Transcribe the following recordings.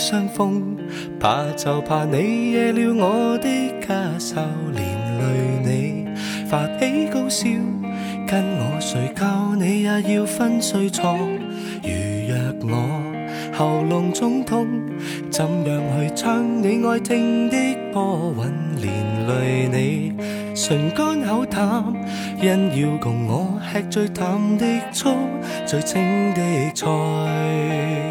患了伤风，怕就怕你惹了我的家愁，连累你发起高烧，跟我睡觉你也要分睡床。如若我喉咙肿痛，怎样去唱你爱听的波韵，连累你唇干口淡，因要共我吃最淡的醋，最清的菜。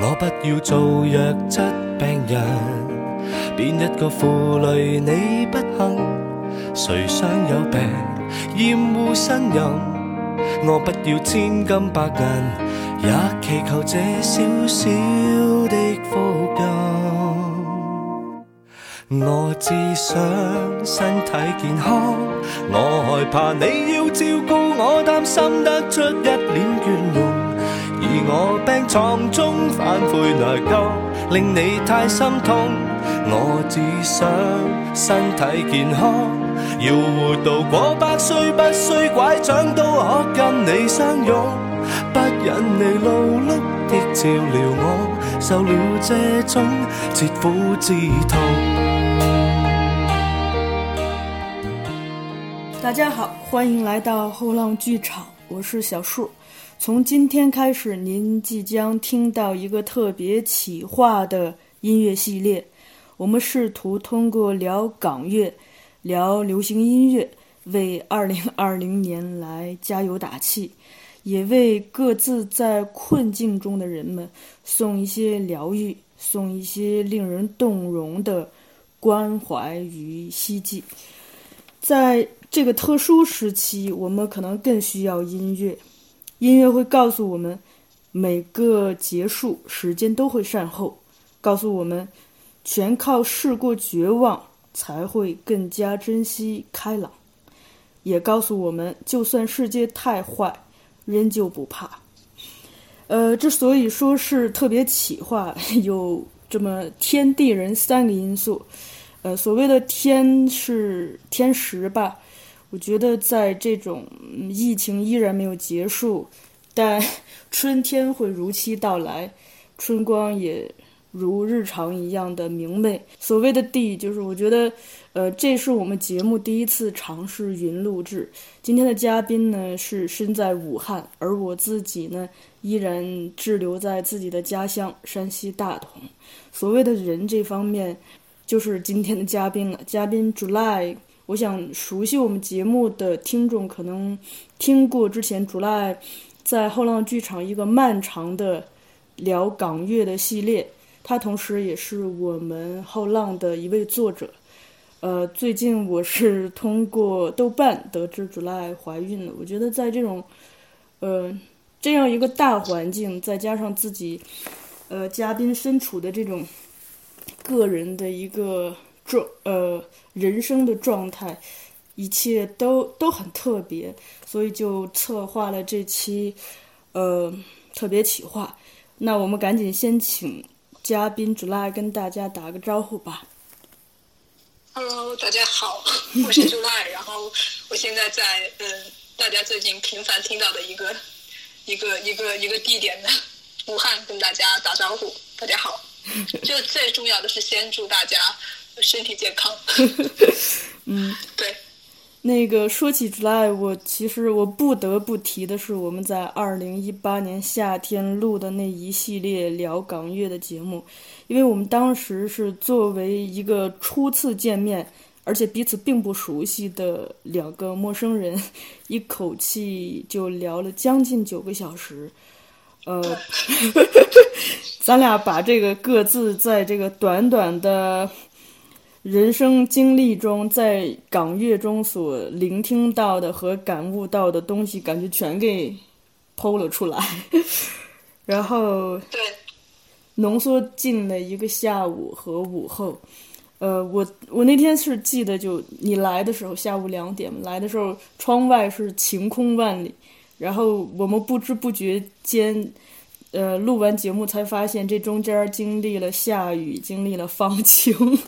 我不要做弱质病人，变一个负累你不幸？谁想有病厌恶呻吟？我不要千金百银，也祈求这小小的福音。我只想身体健康，我害怕你要照顾我，担心得出一脸倦容。而我病床中反悔内疚，令你太心痛。我只想身体健康，要活到过百岁，不需拐杖都可跟你相拥。不忍你劳碌的照料我，受了这种切肤之痛。大家好，欢迎来到后浪剧场，我是小树。从今天开始，您即将听到一个特别企划的音乐系列。我们试图通过聊港乐、聊流行音乐，为2020年来加油打气，也为各自在困境中的人们送一些疗愈，送一些令人动容的关怀与希冀。在这个特殊时期，我们可能更需要音乐。音乐会告诉我们，每个结束时间都会善后，告诉我们，全靠试过绝望才会更加珍惜开朗，也告诉我们，就算世界太坏，仍旧不怕。呃，之所以说是特别企划，有这么天地人三个因素。呃，所谓的天是天时吧。我觉得在这种疫情依然没有结束，但 春天会如期到来，春光也如日常一样的明媚。所谓的地，就是我觉得，呃，这是我们节目第一次尝试云录制。今天的嘉宾呢是身在武汉，而我自己呢依然滞留在自己的家乡山西大同。所谓的人这方面，就是今天的嘉宾了。嘉宾 July。我想熟悉我们节目的听众可能听过之前 July 在后浪剧场一个漫长的聊港乐的系列，他同时也是我们后浪的一位作者。呃，最近我是通过豆瓣得知 July 怀孕了。我觉得在这种呃这样一个大环境，再加上自己呃嘉宾身处的这种个人的一个。状呃人生的状态，一切都都很特别，所以就策划了这期呃特别企划。那我们赶紧先请嘉宾 July 跟大家打个招呼吧。Hello，大家好，我是 July，然后我现在在嗯大家最近频繁听到的一个一个一个一个地点的武汉跟大家打招呼。大家好，就最重要的是先祝大家。身体健康。嗯，对。那个说起 July，我其实我不得不提的是，我们在二零一八年夏天录的那一系列聊港乐的节目，因为我们当时是作为一个初次见面，而且彼此并不熟悉的两个陌生人，一口气就聊了将近九个小时。呃，咱俩把这个各自在这个短短的。人生经历中，在港乐中所聆听到的和感悟到的东西，感觉全给剖了出来，然后对浓缩进了一个下午和午后。呃，我我那天是记得，就你来的时候下午两点来的时候，窗外是晴空万里，然后我们不知不觉间。呃，录完节目才发现，这中间经历了下雨，经历了放晴。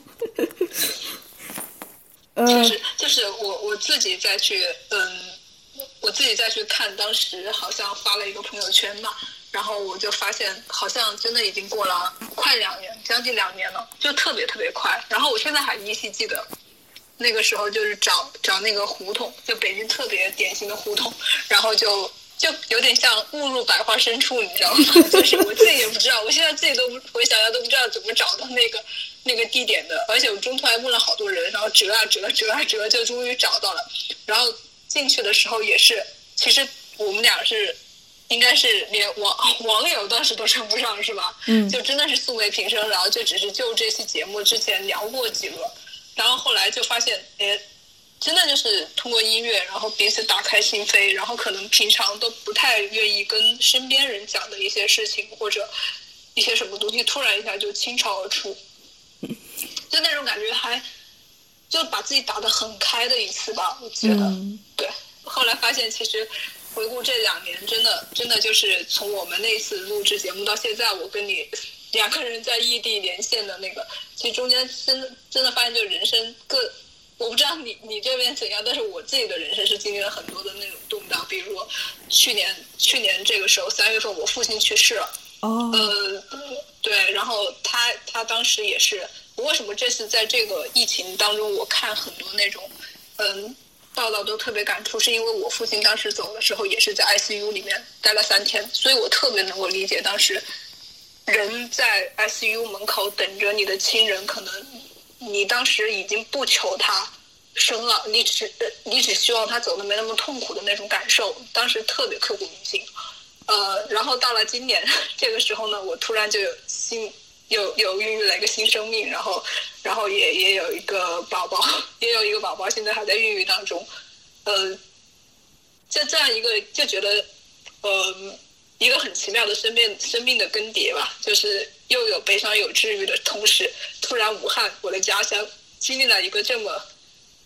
就是就是我我自己再去，嗯，我自己再去看，当时好像发了一个朋友圈嘛，然后我就发现好像真的已经过了快两年，将近两年了，就特别特别快。然后我现在还依稀记得，那个时候就是找找那个胡同，就北京特别典型的胡同，然后就就有点像误入百花深处，你知道吗？就是我自己也不知道，我现在自己都不回想想都不知道怎么找到那个那个地点的，而且我中途还问了好多人，然后折啊折折啊折，就终于找到了。然后进去的时候也是，其实我们俩是。应该是连网网友当时都称不上是吧？嗯，就真的是素昧平生，然后就只是就这期节目之前聊过几个，然后后来就发现，哎，真的就是通过音乐，然后彼此打开心扉，然后可能平常都不太愿意跟身边人讲的一些事情或者一些什么东西，突然一下就倾巢而出，就那种感觉还就把自己打得很开的一次吧，我觉得，对。后来发现其实。回顾这两年，真的真的就是从我们那次录制节目到现在，我跟你两个人在异地连线的那个，其实中间真的真的发现，就人生各，我不知道你你这边怎样，但是我自己的人生是经历了很多的那种动荡，比如说去年去年这个时候三月份，我父亲去世了，哦，呃，对，然后他他当时也是，为什么这次在这个疫情当中，我看很多那种，嗯。报道都特别感触，是因为我父亲当时走的时候也是在 ICU 里面待了三天，所以我特别能够理解当时人在 ICU 门口等着你的亲人，可能你当时已经不求他生了，你只你只希望他走的没那么痛苦的那种感受，当时特别刻骨铭心。呃，然后到了今年 这个时候呢，我突然就有新。有有孕育了一个新生命，然后，然后也也有一个宝宝，也有一个宝宝，现在还在孕育当中。呃，就这样一个就觉得，呃，一个很奇妙的生命生命的更迭吧，就是又有悲伤，有治愈的同时，突然武汉我的家乡经历了一个这么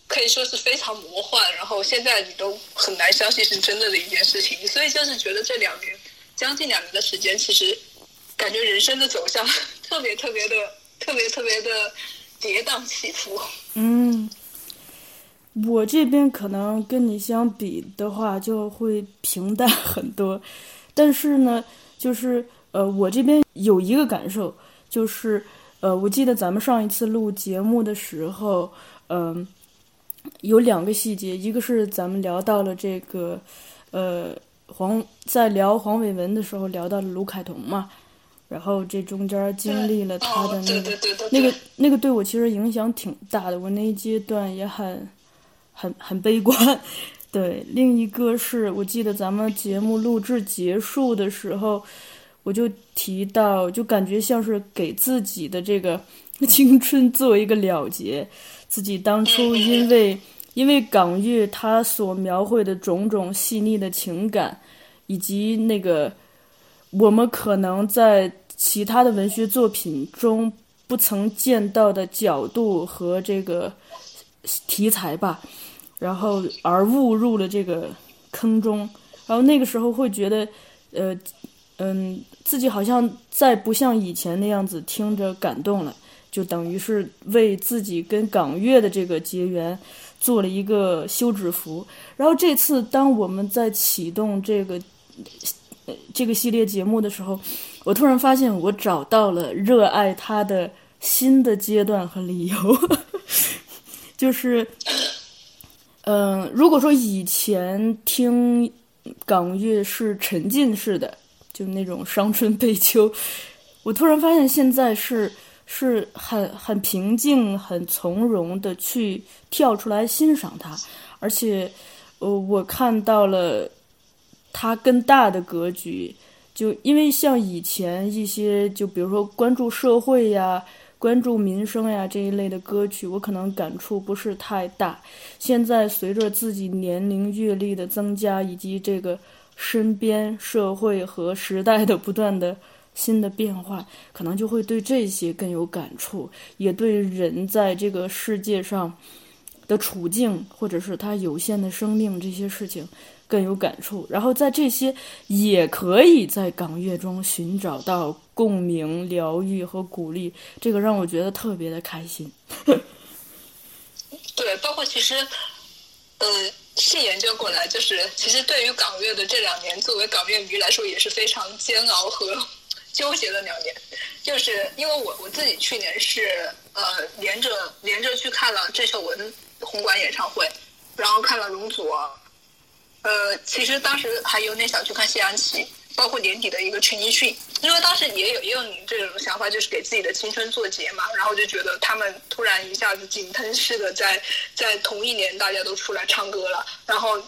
可以说是非常魔幻，然后现在你都很难相信是真的的一件事情，所以就是觉得这两年将近两年的时间，其实感觉人生的走向。特别特别的，特别特别的跌宕起伏。嗯，我这边可能跟你相比的话，就会平淡很多。但是呢，就是呃，我这边有一个感受，就是呃，我记得咱们上一次录节目的时候，嗯，有两个细节，一个是咱们聊到了这个，呃，黄在聊黄伟文的时候聊到了卢凯彤嘛。然后这中间经历了他的那个那个那个对我其实影响挺大的，我那一阶段也很很很悲观。对，另一个是我记得咱们节目录制结束的时候，我就提到，就感觉像是给自己的这个 青春做一个了结。自己当初因为因为港乐它所描绘的种种细腻的情感，以及那个我们可能在。其他的文学作品中不曾见到的角度和这个题材吧，然后而误入了这个坑中，然后那个时候会觉得，呃，嗯，自己好像再不像以前那样子听着感动了，就等于是为自己跟港乐的这个结缘做了一个休止符。然后这次当我们在启动这个这个系列节目的时候。我突然发现，我找到了热爱他的新的阶段和理由，就是，嗯，如果说以前听港乐是沉浸式的，就那种伤春悲秋，我突然发现现在是是很很平静、很从容的去跳出来欣赏它，而且，呃，我看到了它更大的格局。就因为像以前一些，就比如说关注社会呀、关注民生呀这一类的歌曲，我可能感触不是太大。现在随着自己年龄阅历的增加，以及这个身边社会和时代的不断的新的变化，可能就会对这些更有感触，也对人在这个世界上的处境，或者是他有限的生命这些事情。更有感触，然后在这些也可以在港乐中寻找到共鸣、疗愈和鼓励，这个让我觉得特别的开心。对，包括其实，呃，细研究过来，就是其实对于港乐的这两年，作为港乐迷来说也是非常煎熬和 纠结的两年。就是因为我我自己去年是呃连着连着去看了郑秀文红馆演唱会，然后看了容祖儿，呃，其实当时还有点想去看谢安琪，包括年底的一个陈奕迅，因为当时也有也有你这种想法，就是给自己的青春做结嘛，然后就觉得他们突然一下子井喷式的在在同一年大家都出来唱歌了，然后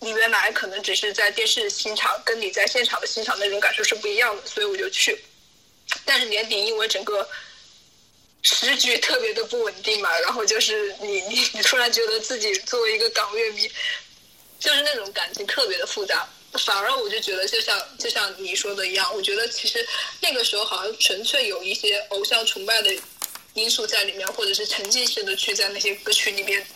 你原来可能只是在电视欣赏，跟你在现场的欣赏那种感受是不一样的，所以我就去。但是年底因为整个时局特别的不稳定嘛，然后就是你你你突然觉得自己作为一个港乐迷，就是那种感情特别的复杂。反而我就觉得，就像就像你说的一样，我觉得其实那个时候好像纯粹有一些偶像崇拜的因素在里面，或者是沉浸式的去在那些歌曲里面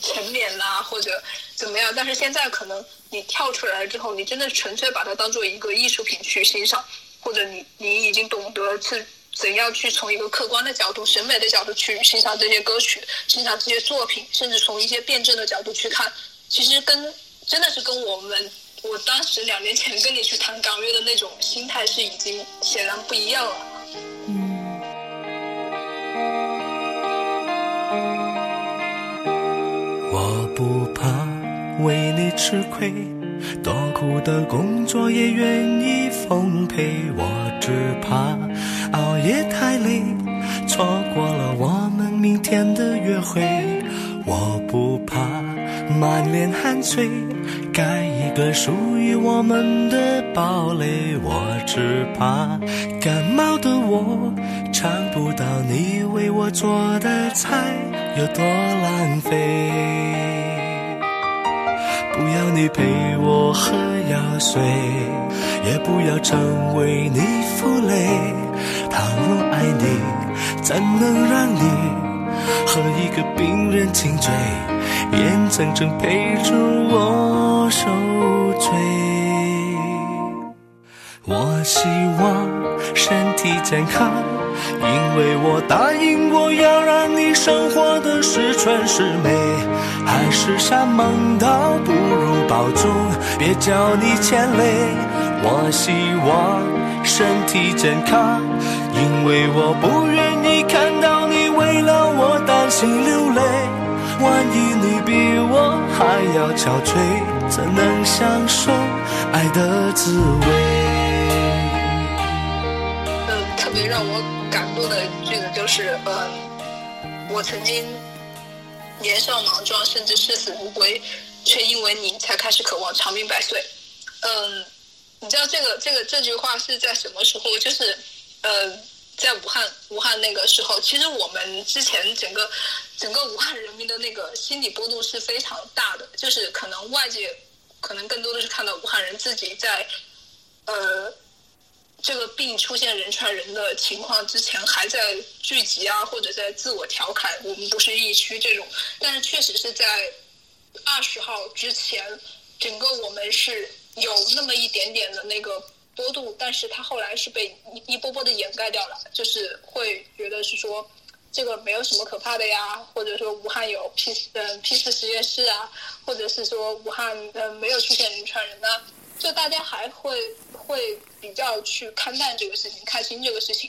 沉湎啦，或者怎么样。但是现在可能你跳出来之后，你真的纯粹把它当做一个艺术品去欣赏，或者你你已经懂得去怎样去从一个客观的角度、审美的角度去欣赏这些歌曲、欣赏这些作品，甚至从一些辩证的角度去看，其实跟真的是跟我们。我当时两年前跟你去谈港乐的那种心态是已经显然不一样了。嗯，我不怕为你吃亏，多苦的工作也愿意奉陪。我只怕熬夜太累，错过了我们明天的约会。我不怕满脸汗水，盖一个属于我们的堡垒。我只怕感冒的我尝不到你为我做的菜有多浪费。不要你陪我喝药水，也不要成为你负累。倘若爱你，怎能让你？和一个病人亲嘴，眼睁睁陪着我受罪。我希望身体健康，因为我答应过要让你生活的十全十美。海誓山盟倒不如保重，别叫你牵累。我希望身体健康，因为我不愿我担心流泪。万一你比我还要憔悴，怎能享受爱的滋味？嗯，特别让我感动的句子就是，嗯，我曾经年少莽撞，甚至视死如归，却因为你才开始渴望长命百岁。嗯，你知道这个这个这句话是在什么时候？就是，呃，在武汉武汉那个时候，其实我们之前整个整个武汉人民的那个心理波动是非常大的，就是可能外界可能更多的是看到武汉人自己在，呃。这个病出现人传人的情况之前，还在聚集啊，或者在自我调侃，我们不是疫区这种。但是确实是在二十号之前，整个我们是有那么一点点的那个波动，但是它后来是被一一波波的掩盖掉了，就是会觉得是说这个没有什么可怕的呀，或者说武汉有 P 嗯 P 四实验室啊，或者是说武汉嗯没有出现人传人呢。就大家还会会比较去看淡这个事情，看清这个事情，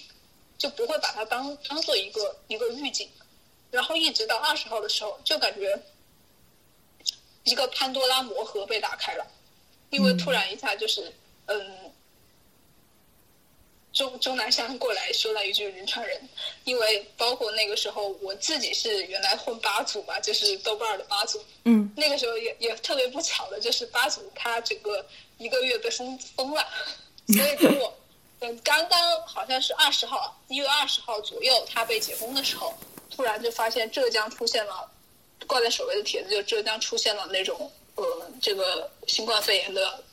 就不会把它当当做一个一个预警，然后一直到二十号的时候，就感觉一个潘多拉魔盒被打开了，因为突然一下就是嗯，钟钟南山过来说了一句人传人，因为包括那个时候我自己是原来混八组嘛，就是豆瓣的八组，嗯，那个时候也也特别不巧的，就是八组他整个。一个月被封封了，所以等我等刚刚好像是二十号，一月二十号左右，他被解封的时候，突然就发现浙江出现了挂在首位的帖子，就浙江出现了那种呃这个新冠肺炎的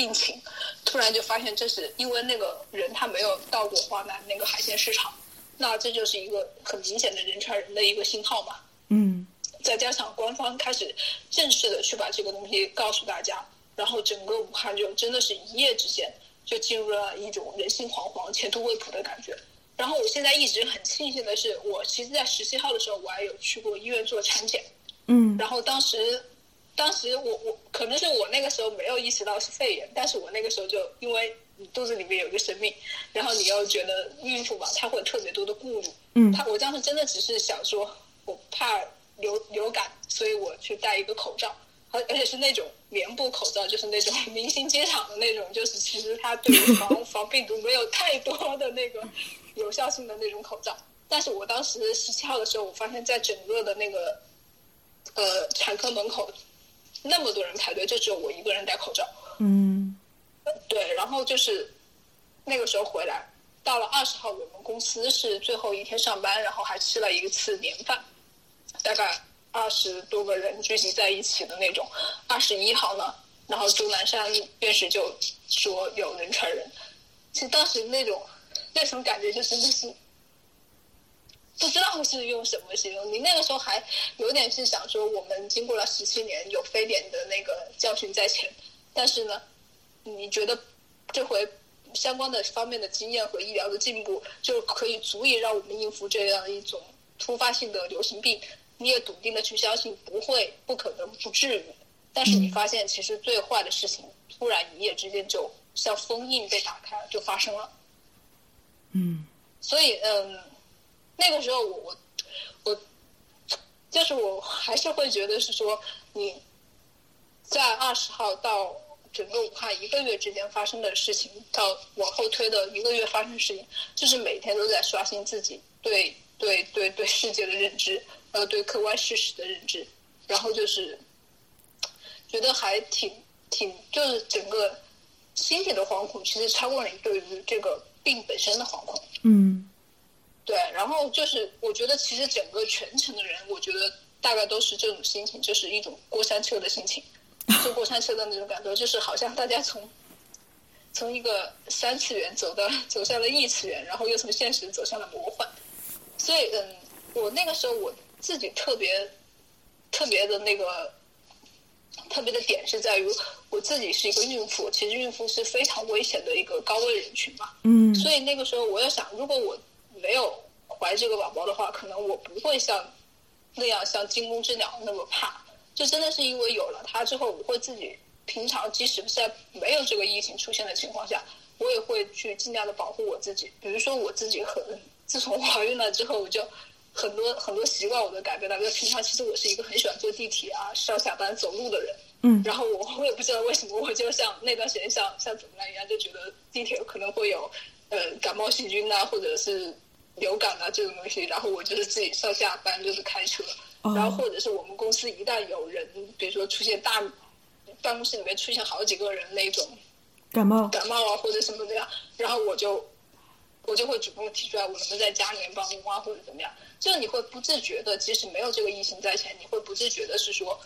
病情，突然就发现这是因为那个人他没有到过华南那个海鲜市场，那这就是一个很明显的人传人的一个信号嘛。嗯，再加上官方开始正式的去把这个东西告诉大家。然后整个武汉就真的是一夜之间就进入了一种人心惶惶、前途未卜的感觉。然后我现在一直很庆幸的是，我其实，在十七号的时候，我还有去过医院做产检。嗯。然后当时当时我我可能是我那个时候没有意识到是肺炎，但是我那个时候就因为你肚子里面有一个生命，然后你又觉得孕妇嘛，她会有特别多的顾虑。嗯她我当时真的只是想说，我怕流流感，所以我去戴一个口罩，而而且是那种棉布口罩，就是那种明星机场的那种，就是其实它对于防 防病毒没有太多的那个有效性的那种口罩。但是我当时十七号的时候，我发现在整个的那个呃产科门口那么多人排队，就只有我一个人戴口罩。嗯对，然后就是那个时候回来，到了二十号，我们公司是最后一天上班，然后还吃了一次年饭，大概二十多个人聚集在一起的那种。二十一号呢，然后钟南山院士就说有人传人，其实当时那种那种感觉就真的是。不知道是用什么形容，你那个时候还有点是想说，我们经过了十七年有非典的那个教训在前，但是呢，你觉得这回相关的方面的经验和医疗的进步，就可以足以让我们应付这样一种突发性的流行病？你也笃定的去相信不会、不可能、不至于。但是你发现，其实最坏的事情突然一夜之间就像封印被打开了，就发生了。嗯所以，嗯，那个时候我我我就是我还是会觉得是说你在二十号到整个武汉一个月之间发生的事情，到往后推的一个月发生的事情，就是每天都在刷新自己对对对对世界的认知，呃，对客观事实的认知，然后就是觉得还挺挺，就是整个心理的惶恐，其实超过了你对于这个病本身的惶恐。嗯对，然后就是我觉得其实整个全程的人，我觉得大概都是这种心情，就是一种过山车的心情，坐过山车的那种感觉，就是好像大家从从一个三次元走到走向了异次元，然后又从现实走向了魔幻。所以，嗯，我那个时候我自己特别特别的那个特别的点是在于我自己是一个孕妇，其实孕妇是非常危险的一个高危人群嘛。嗯所以那个时候我要想，如果我没有怀这个宝宝的话，可能我不会像那样像惊弓之鸟那么怕。就真的是因为有了它之后，我会自己平常即使在没有这个疫情出现的情况下，我也会去尽量的保护我自己。比如说我自己很，自从怀孕了之后，我就很多很多习惯我都改变了。平常其实我是一个很喜欢坐地铁啊、上下班走路的人。嗯然后我我也不知道为什么，我就像那段时间像像怎么样一样，就觉得地铁可能会有呃感冒细菌啊，或者是流感啊这种东西，然后我就是自己上下班就是开车，哦。然后或者是我们公司一旦有人，比如说出现大办公室里面出现好几个人那种感冒。感冒啊或者什么的呀，然后我就我就会主动提出来，我能不能在家里面办公啊或者怎么样，就你会不自觉的，即使没有这个疫情在前，你会不自觉的是说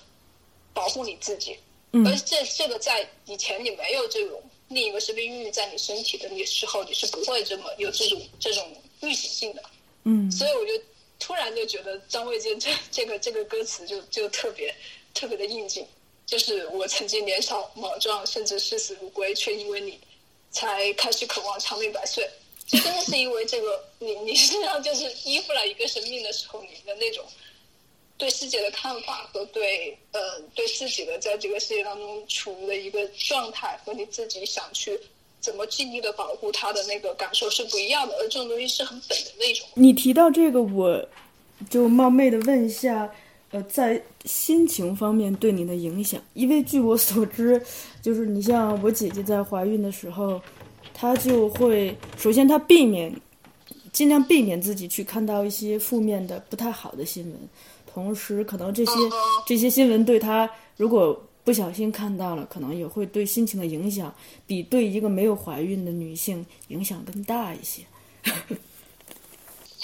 保护你自己，嗯。而这这个在以前你没有这种另一个生命孕育在你身体的那时候，你是不会这么有这种这种预警性的。嗯所以我就突然就觉得张卫健这 这个这个歌词就就特别特别的应景，就是我曾经年少莽撞，甚至视死如归，却因为你才开始渴望长命百岁。就真的是因为这个，你你身上就是依附了一个生命的时候，你的那种对世界的看法和对呃对自己的在这个世界当中处于的一个状态，和你自己想去怎么尽力的保护他的那个感受是不一样的，而这种东西是很本能的一种。你提到这个，我就冒昧的问一下，呃，在心情方面对你的影响，因为据我所知，就是你像我姐姐在怀孕的时候，她就会首先她避免，尽量避免自己去看到一些负面的、不太好的新闻，同时可能这些这些新闻对她如果不小心看到了，可能也会对心情的影响比对一个没有怀孕的女性影响更大一些。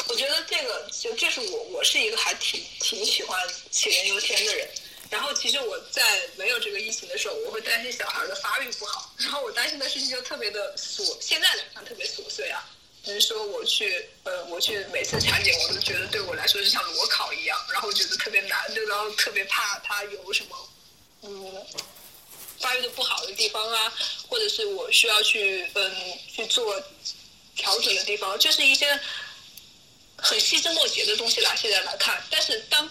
我觉得这个就这是我我是一个还挺挺喜欢杞人忧天的人。然后其实我在没有这个疫情的时候，我会担心小孩的发育不好，然后我担心的事情就特别的琐，现在来看特别琐碎啊。就是说我去呃我去每次产检，我都觉得对我来说就像裸考一样，然后我觉得特别难，就然后特别怕他有什么嗯发育的不好的地方啊，或者是我需要去嗯去做调整的地方，就是一些很细枝末节的东西啦现在来看，但是当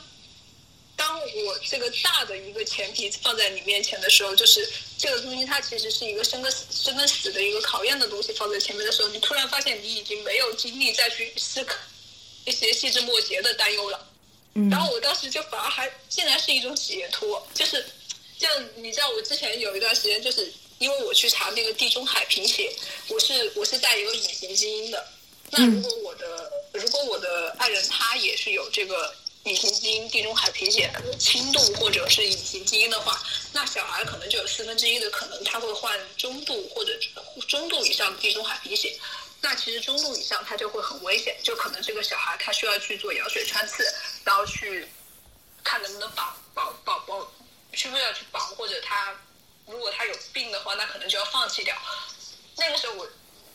当当我这个大的一个前提放在你面前的时候，就是这个东西它其实是一个生跟生跟死的一个考验的东西放在前面的时候，你突然发现你已经没有精力再去思考一些细枝末节的担忧了。嗯然后我当时就反而还竟然是一种解脱，就是像你知道，我之前有一段时间，就是因为我去查那个地中海贫血，我是我是带有隐形基因的。那如果我的、如果我的爱人他也是有这个隐形基因地中海贫血轻度或者是隐形基因的话，那小孩可能就有四分之一的可能他会患中度或者中度以上地中海贫血。那其实中度以上，他就会很危险，就可能这个小孩他需要去做羊水穿刺，然后去看能不能保保保保，需不需要去保，或者他如果他有病的话，那可能就要放弃掉。那个时候我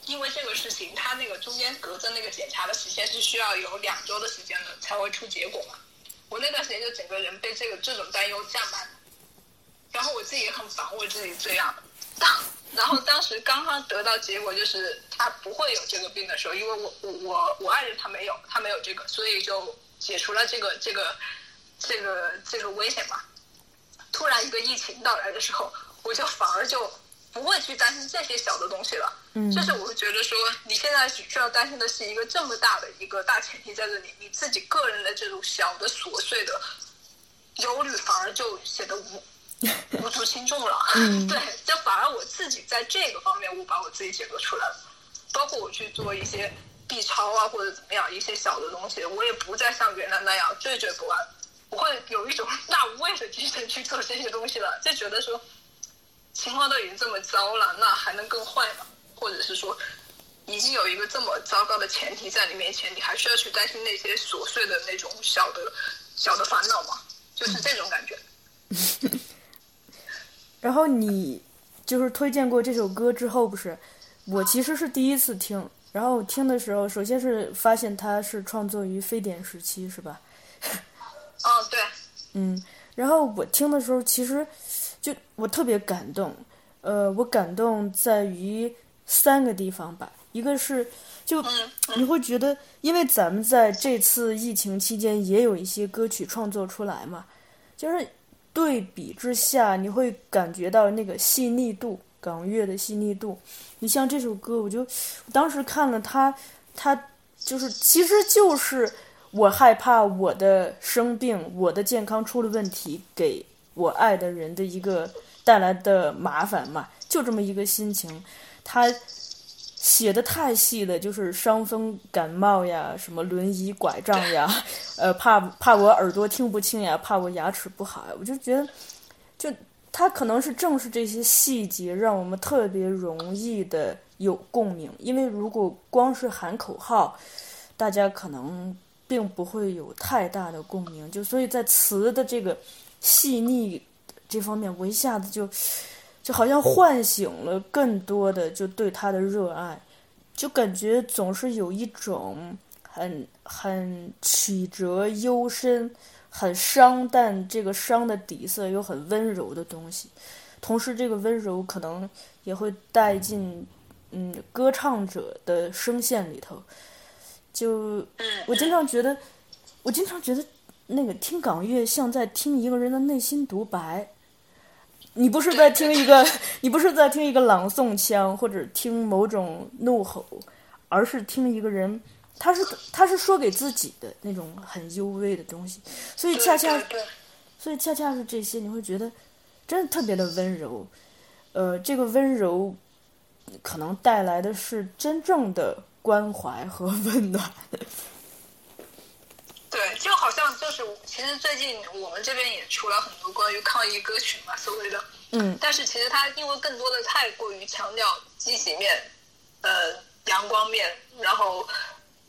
因为这个事情，他那个中间隔着那个检查的时间是需要有两周的时间的才会出结果嘛。我那段时间就整个人被这个这种担忧占满，然后我自己也很烦我自己这样。当然后当时刚刚得到结果就是他不会有这个病的时候，因为我我我我爱人他没有，他没有这个，所以就解除了这个这个这个这个危险嘛。突然一个疫情到来的时候，我就反而就不会去担心这些小的东西了。嗯就是我会觉得说，你现在只需要担心的是一个这么大的一个大前提在这里，你自己个人的这种小的琐碎的忧虑，反而就显得无 无足轻重了。嗯对，就反而我自己在这个方面，我把我自己解决出来了。包括我去做一些 B 超啊，或者怎么样一些小的东西，我也不再像原来那样惴惴不安。我会有一种 大无畏的精神去做这些东西了，就觉得说情况都已经这么糟了，那还能更坏吗？或者是说，已经有一个这么糟糕的前提在你面前，你还需要去担心那些琐碎的那种小的小的烦恼吗？就是这种感觉。然后你就是推荐过这首歌之后，不是？我其实是第一次听，然后听的时候，首先是发现它是创作于非典时期，是吧？嗯，对，嗯，然后我听的时候，其实就我特别感动，呃，我感动在于三个地方吧，一个是就嗯你会觉得，因为咱们在这次疫情期间也有一些歌曲创作出来嘛，就是对比之下，你会感觉到那个细腻度，港乐的细腻度。你像这首歌，我就当时看了它，它就是其实就是我害怕我的生病，我的健康出了问题，给我爱的人的一个带来的麻烦嘛，就这么一个心情。他写的太细了，就是伤风感冒呀，什么轮椅拐杖呀，呃，怕怕我耳朵听不清呀，怕我牙齿不好呀，我就觉得，就他可能是正是这些细节，让我们特别容易的有共鸣。因为如果光是喊口号，大家可能并不会有太大的共鸣。就所以在词的这个细腻这方面，我一下子就就好像唤醒了更多的就对他的热爱，就感觉总是有一种很很曲折幽深、很伤，但这个伤的底色又很温柔的东西。同时，这个温柔可能也会带进嗯歌唱者的声线里头。就嗯，我经常觉得，我经常觉得那个听港乐像在听一个人的内心独白。你不是在听一个，你不是在听一个朗诵腔或者听某种怒吼，而是听一个人，他是他是说给自己的那种很幽微的东西，所以恰恰所以恰恰是这些，你会觉得真的特别的温柔。呃，这个温柔可能带来的是真正的关怀和温暖。对，就好像就是，其实最近我们这边也出了很多关于抗疫歌曲嘛，所谓的，嗯但是其实它因为更多的太过于强调积极面、呃阳光面，然后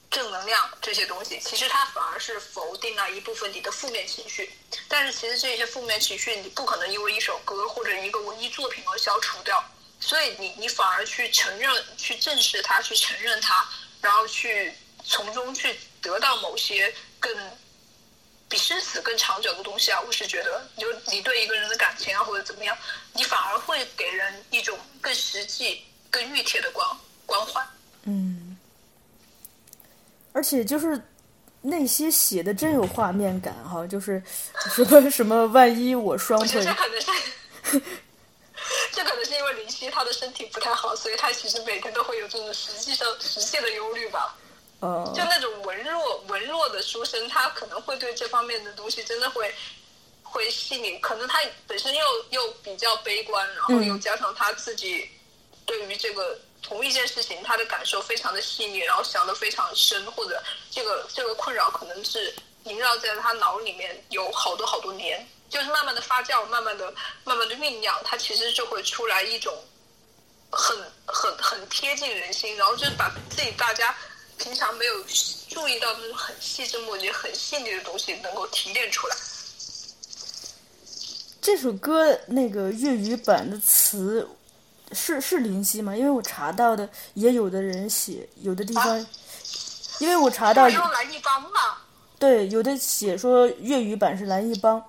正能量这些东西，其实它反而是否定了一部分你的负面情绪。但是其实这些负面情绪你不可能因为一首歌或者一个文艺作品而消除掉，所以你你反而去承认、去正视它、去承认它，然后去从中去得到某些更比生死更长久的东西啊！我是觉得，就你对一个人的感情啊，或者怎么样，你反而会给人一种更实际、更熨帖的关关怀。嗯，而且就是那些写的真有画面感哈，就是 什么什么，万一我双腿，是因为林夕她的身体不太好，所以他其实每天都会有这种实际上实际的忧虑吧。嗯，就那种文弱文弱的书生，他可能会对这方面的东西真的会会细腻，可能他本身又又比较悲观，然后又加上他自己对于这个。同一件事情，他的感受非常的细腻，然后想的非常深，或者这个这个困扰可能是萦绕在他脑里面有好多好多年，就是慢慢的发酵，慢慢的慢慢的酝酿，他其实就会出来一种很很很贴近人心，然后就是把自己大家平常没有注意到那种很细枝末节、很细腻的东西能够提炼出来。这首歌那个粤语版的词。是是林夕吗？因为我查到的也有的人写，有的地方，因为我查到用蓝一帮嘛。对，有的写说粤语版是蓝一帮。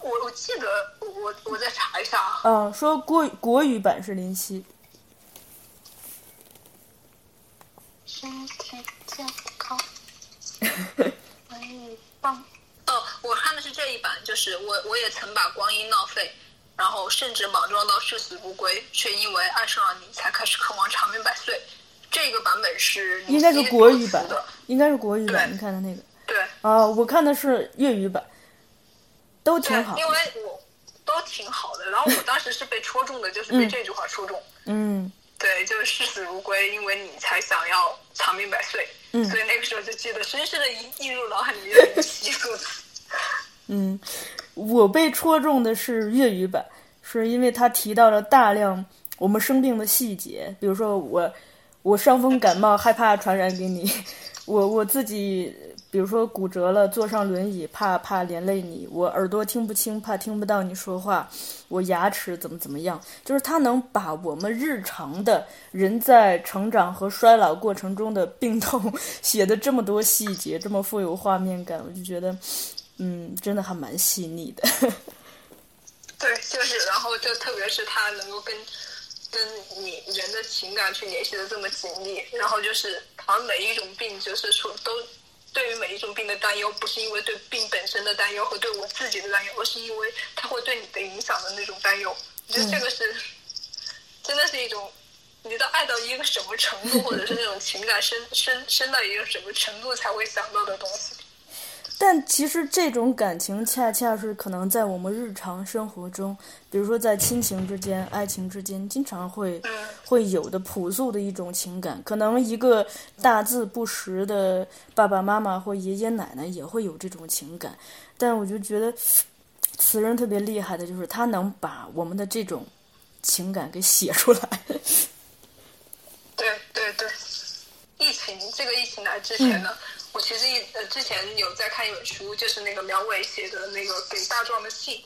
我我我记得我我再查一下啊。嗯，说国国语版是林夕。身体健康。蓝一帮。哦，我看的是这一版，就是我我也曾把光阴浪费。然后甚至莽撞到视死不归，却因为爱上了你才开始渴望长命百岁。这个版本是应该是国语版的，应该是国语版。你看的那个对啊，我看的是粤语版，都挺好。因为我都挺好的。然后我当时是被戳中的，就是被这句话戳中。嗯，对，就是视死如归，因为你才想要长命百岁。嗯，所以那个时候就记得深深的印印入脑海里面的习俗。嗯。我被戳中的是粤语版，是因为他提到了大量我们生病的细节，比如说我我伤风感冒害怕传染给你，我我自己比如说骨折了坐上轮椅怕怕连累你，我耳朵听不清怕听不到你说话，我牙齿怎么怎么样，就是他能把我们日常的人在成长和衰老过程中的病痛写的这么多细节，这么富有画面感，我就觉得。嗯，真的还蛮细腻的。对，就是，然后就特别是他能够跟跟你人的情感去联系的这么紧密，然后就是好像每一种病，就是说都对于每一种病的担忧，不是因为对病本身的担忧和对我自己的担忧，而是因为他会对你的影响的那种担忧。我觉得这个是真的是一种，你到爱到一个什么程度，或者是那种情感深深深到一个什么程度才会想到的东西。但其实这种感情恰恰是可能在我们日常生活中，比如说在亲情之间、爱情之间，经常会会有的朴素的一种情感。可能一个大字不识的爸爸妈妈或爷爷奶奶也会有这种情感。但我就觉得，词人特别厉害的就是他能把我们的这种情感给写出来。对对对，疫情这个疫情来之前呢。我其实一呃之前有在看一本书，就是那个苗伟写的那个给大壮的信，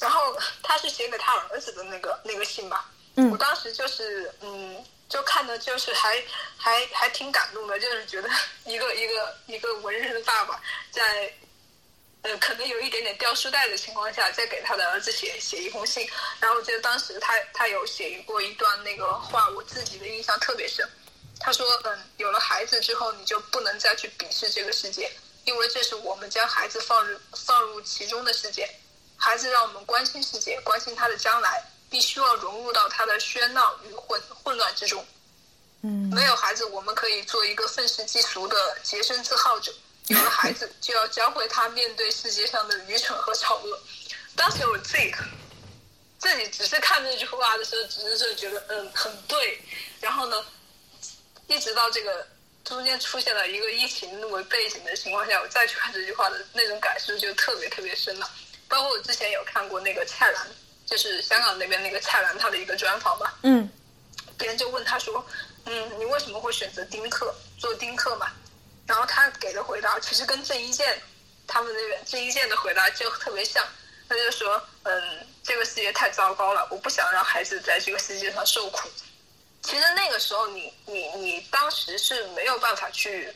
然后他是写给他儿子的那个那个信吧。嗯。我当时就是嗯，就看的就是还还还挺感动的，就是觉得 一个一个一个文人的爸爸在呃可能有一点点掉书袋的情况下，在给他的儿子写写一封信。然后我记得当时他他有写过一段那个话，我自己的印象特别深。他说：“嗯，有了孩子之后，你就不能再去鄙视这个世界，因为这是我们将孩子放入放入其中的世界。孩子让我们关心世界，关心他的将来，必须要融入到他的喧闹与混混乱之中。嗯，没有孩子，我们可以做一个愤世嫉俗的洁身自好者；有了孩子，就要教会他面对世界上的愚蠢和丑恶。当时我自己自己只是看这句话的时候，只是觉得嗯很对，然后呢。”一直到这个中间出现了一个疫情那么背景的情况下，我再去看这句话的那种感受就特别特别深了。包括我之前有看过那个蔡澜，就是香港那边那个蔡澜他的一个专访吧。嗯。别人就问他说：“嗯，你为什么会选择丁克做丁克嘛？”然后他给的回答其实跟郑伊健他们那边郑伊健的回答就特别像。他就说：“嗯，这个世界太糟糕了，我不想让孩子在这个世界上受苦。”其实那个时候，你你你当时是没有办法去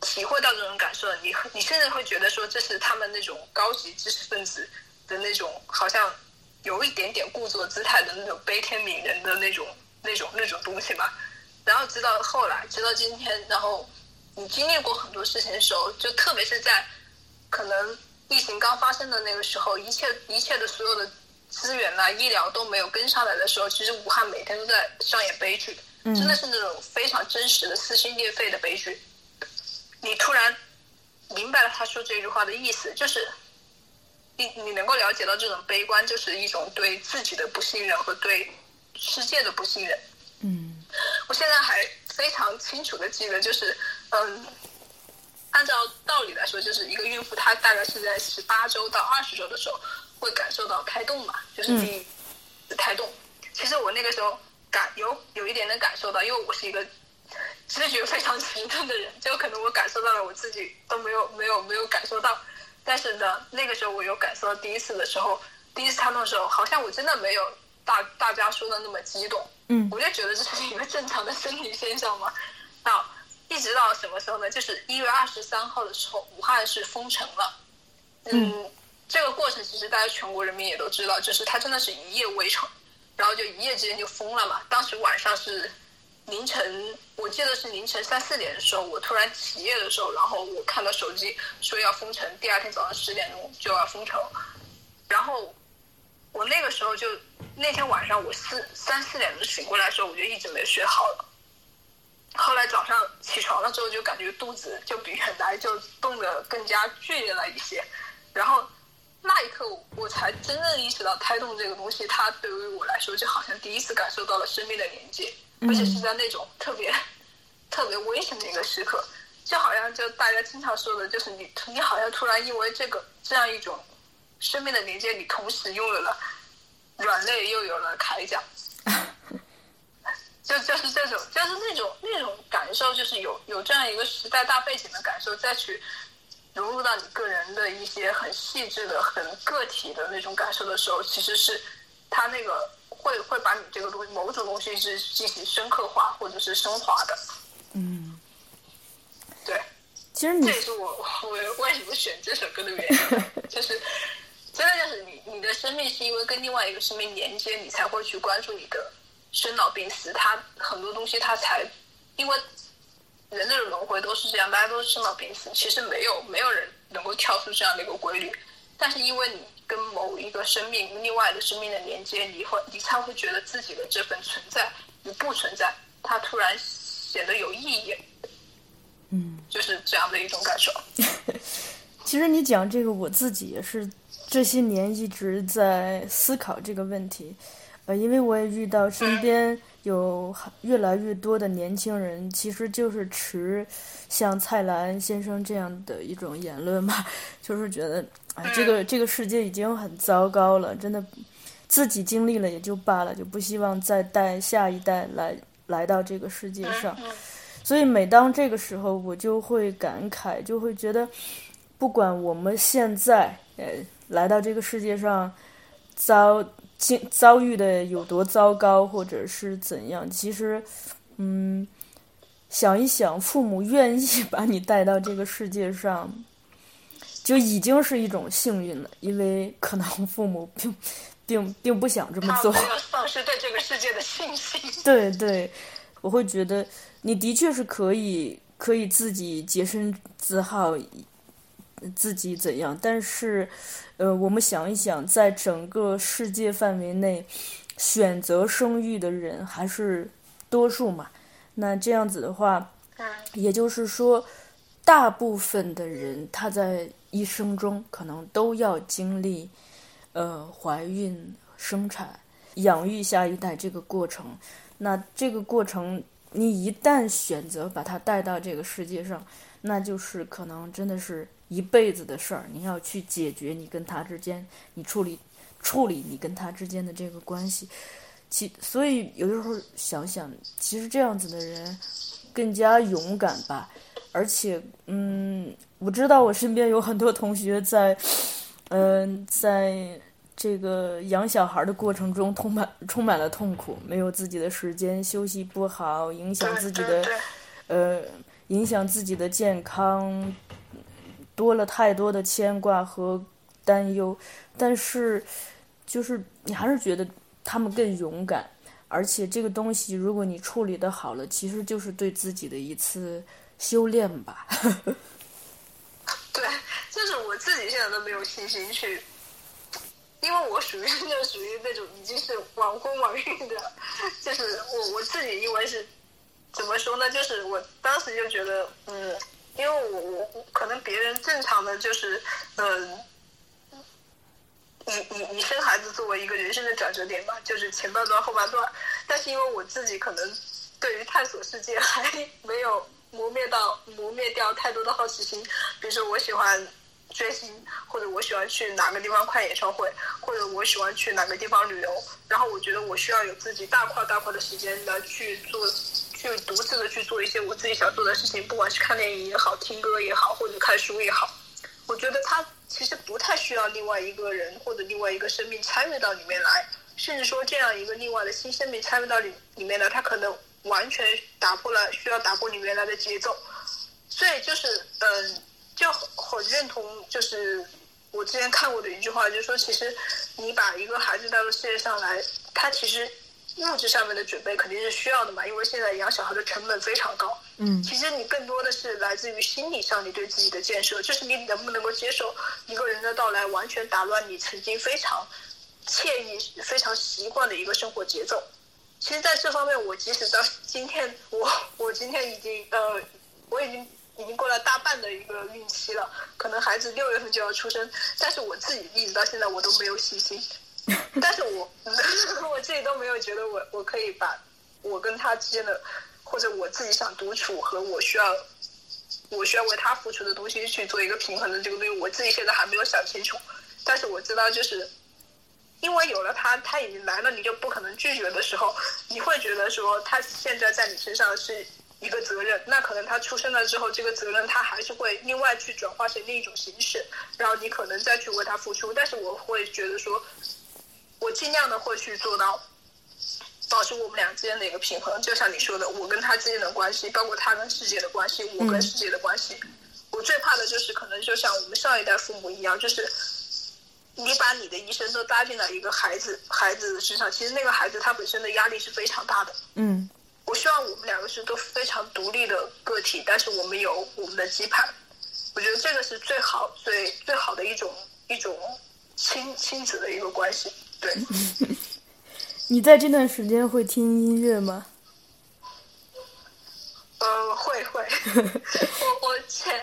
体会到这种感受的。你你甚至会觉得说，这是他们那种高级知识分子的那种，好像有一点点故作姿态的那种悲天悯人的那种那种那种东西吧。然后直到后来，直到今天，然后你经历过很多事情的时候，就特别是在可能疫情刚发生的那个时候，一切一切的所有的资源啊、医疗都没有跟上来的时候，其实武汉每天都在上演悲剧，真的是那种非常真实的撕心裂肺的悲剧。你突然明白了他说这句话的意思，就是你你能够了解到这种悲观，就是一种对自己的不信任和对世界的不信任。嗯我现在还非常清楚的记得，就是嗯，按照道理来说，就是一个孕妇她大概是在十八周到二十周的时候会感受到胎动嘛，就是第一次胎动。其实我那个时候感有有一点能感受到，因为我是一个知觉非常迟钝的人，就可能我感受到了我自己都没有没有没有感受到，但是呢，那个时候我有感受到第一次的时候，第一次胎动的时候，好像我真的没有大大家说的那么激动。嗯我就觉得这是一个正常的生理现象嘛。那一直到什么时候呢？就是一月二十三号的时候，武汉是封城了。嗯，这个过程其实大家全国人民也都知道，就是他真的是一夜围城，然后就一夜之间就封了嘛。当时晚上是凌晨，我记得是凌晨三四点的时候，我突然起夜的时候，然后我看到手机说要封城，第二天早上十点钟就要封城，然后我那个时候就那天晚上我四三四点钟醒过来的时候，我就一直没睡好了。后来早上起床了之后，就感觉肚子就比原来就动得更加剧烈了一些，然后那一刻我才真正意识到胎动这个东西，它对于我来说就好像第一次感受到了生命的连接，而且是在那种特别特别危险的一个时刻，就好像就大家经常说的，就是你你好像突然因为这个这样一种生命的连接，你同时拥有了软肋，又有了铠甲。就就是这种，就是那种那种感受，就是有有这样一个时代大背景的感受，再去融入到你个人的一些很细致的、很个体的那种感受的时候，其实是它那个会会把你这个东西某种东西是进行深刻化或者是升华的。嗯，对，其实你这也是我 我为什么选这首歌的原因，就是真的就是你你的生命是因为跟另外一个生命连接，你才会去关注你的生老病死。它很多东西它才因为人类的轮回都是这样，大家都是生老病死，其实没有没有人能够跳出这样的一个规律。但是因为你跟某一个生命、另外的生命的连接，你会你才会觉得自己的这份存在与不存在，它突然显得有意义。嗯，就是这样的一种感受。其实你讲这个，我自己也是这些年一直在思考这个问题，呃，因为我也遇到身边有越来越多的年轻人，其实就是持像蔡澜先生这样的一种言论嘛，就是觉得，哎，这个这个世界已经很糟糕了，真的，自己经历了也就罢了，就不希望再带下一代来来到这个世界上。所以每当这个时候，我就会感慨，就会觉得，不管我们现在呃来到这个世界上，遭经遭遇的有多糟糕，或者是怎样，其实，嗯，想一想，父母愿意 把你带到这个世界上，就已经是一种幸运了，因为可能父母并并并不想这么做。没有丧失对这个世界的信心。对对，我会觉得你的确是可以可以自己洁身自好，自己怎样，但是，呃，我们想一想，在整个世界范围内，选择生育的人还是多数嘛？那这样子的话，也就是说，大部分的人他在一生中可能都要经历，呃，怀孕、生产、养育下一代这个过程。那这个过程，你一旦选择把他带到这个世界上，那就是可能真的是一辈子的事儿。你要去解决你跟他之间，你处理处理你跟他之间的这个关系。其所以有的时候想想，其实这样子的人更加勇敢吧。而且，嗯，我知道我身边有很多同学在，嗯、在这个养小孩的过程中充满充满了痛苦，没有自己的时间，休息不好，影响自己的呃，影响自己的健康，多了太多的牵挂和担忧。但是，就是你还是觉得他们更勇敢，而且这个东西如果你处理的好了，其实就是对自己的一次修炼吧。对，就是我自己现在都没有信心去，因为我属于 就属于那种已经是晚婚晚育的，就是我我自己因为是怎么说呢？就是我当时就觉得，嗯，因为我我我可能别人正常的就是，嗯。以以以生孩子作为一个人生的转折点吧，就是前半段后半段。但是因为我自己可能对于探索世界还没有磨灭到磨灭掉太多的好奇心，比如说我喜欢追星，或者我喜欢去哪个地方看演唱会，或者我喜欢去哪个地方旅游。然后我觉得我需要有自己大块大块的时间来去做，去独自的去做一些我自己想做的事情，不管是看电影也好，听歌也好，或者看书也好。我觉得他其实不太需要另外一个人或者另外一个生命参与到里面来，甚至说这样一个另外的新生命参与到里里面来，他可能完全打破了需要打破你原来的节奏。所以就是嗯，就很认同，就是我之前看过的一句话，就是说，其实你把一个孩子带到世界上来，他其实物质上面的准备肯定是需要的嘛，因为现在养小孩的成本非常高。嗯其实你更多的是来自于心理上你对自己的建设，就是你能不能够接受一个人的到来，完全打乱你曾经非常惬意、非常习惯的一个生活节奏。其实，在这方面，我即使到今天，我我今天已经呃，我已经已经过了大半的一个孕期了，可能孩子六月份就要出生，但是我自己一直到现在我都没有信心，但是我 我自己都没有觉得我我可以把我跟他之间的。或者我自己想独处和我需要，我需要为他付出的东西去做一个平衡的这个东西，我自己现在还没有想清楚。但是我知道，就是因为有了他，他已经来了，你就不可能拒绝的时候，你会觉得说他现在在你身上是一个责任。那可能他出生了之后，这个责任他还是会另外去转化成另一种形式，然后你可能再去为他付出。但是我会觉得说，我尽量的会去做到。保持我们俩之间的一个平衡，就像你说的，我跟他之间的关系，包括他跟世界的关系，我跟世界的关系。我最怕的就是可能就像我们上一代父母一样，就是你把你的一生都搭进了一个孩子孩子的身上，其实那个孩子他本身的压力是非常大的。嗯我希望我们两个是都非常独立的个体，但是我们有我们的羁绊。我觉得这个是最好最最好的一种一种亲亲子的一个关系。对。你在这段时间会听音乐吗？呃，会会，我我前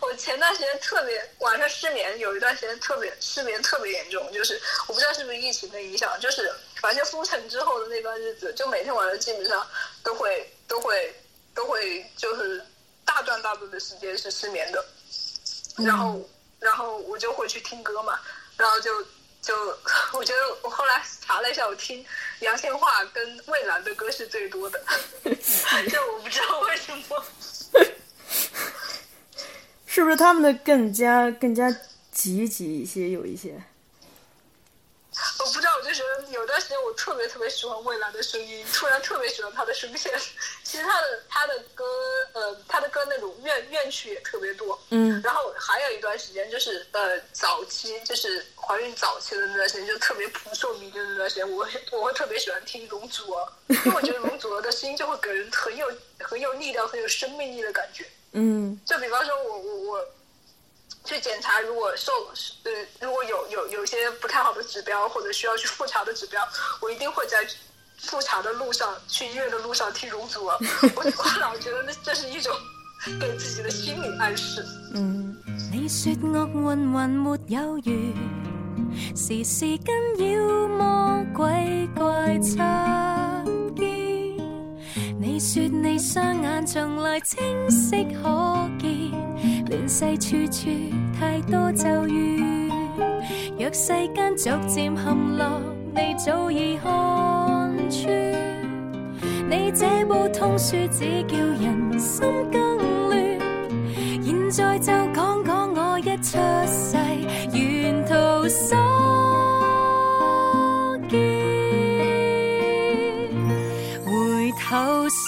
我前段时间特别晚上失眠，有一段时间特别失眠特别严重，就是我不知道是不是疫情的影响，就是反正封城之后的那段日子，就每天晚上基本上都会都会都会就是大段大段的时间是失眠的，然后然后我就会去听歌嘛，然后就。就 我觉得，我后来查了一下，我听杨千嬅跟蔚蓝的歌是最多的，就我不知道为什么。是不是他们的更加更加积极一些？有一些。我不知道，我就觉得有段时间我特别特别喜欢蔚蓝的声音，突然特别喜欢他的声线。其实他的他的歌，呃，他的歌那种怨怨曲也特别多。嗯。然后还有一段时间，就是呃早期，就是怀孕早期的那段时间，就特别扑朔迷离的那段时间，我我会特别喜欢听容祖儿，因为我觉得容祖儿的声音就会给人很有很有力量、很有生命力的感觉。嗯。就比方说我我我。去检查，如果受呃如果有有有些不太好的指标或者需要去复查的指标，我一定会在复查的路上去医院的路上听容祖儿。我我老觉得那这是一种给自己的心理暗示。嗯。你说恶运还没有完，时时跟妖魔鬼怪差。说你双眼从来清晰可见。乱世处处太多咒怨，若世间逐渐陷落，你早已看穿。你这部通书只叫人心更乱。现在就讲讲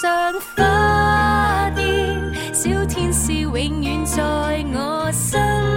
上花店小天使永远在我身。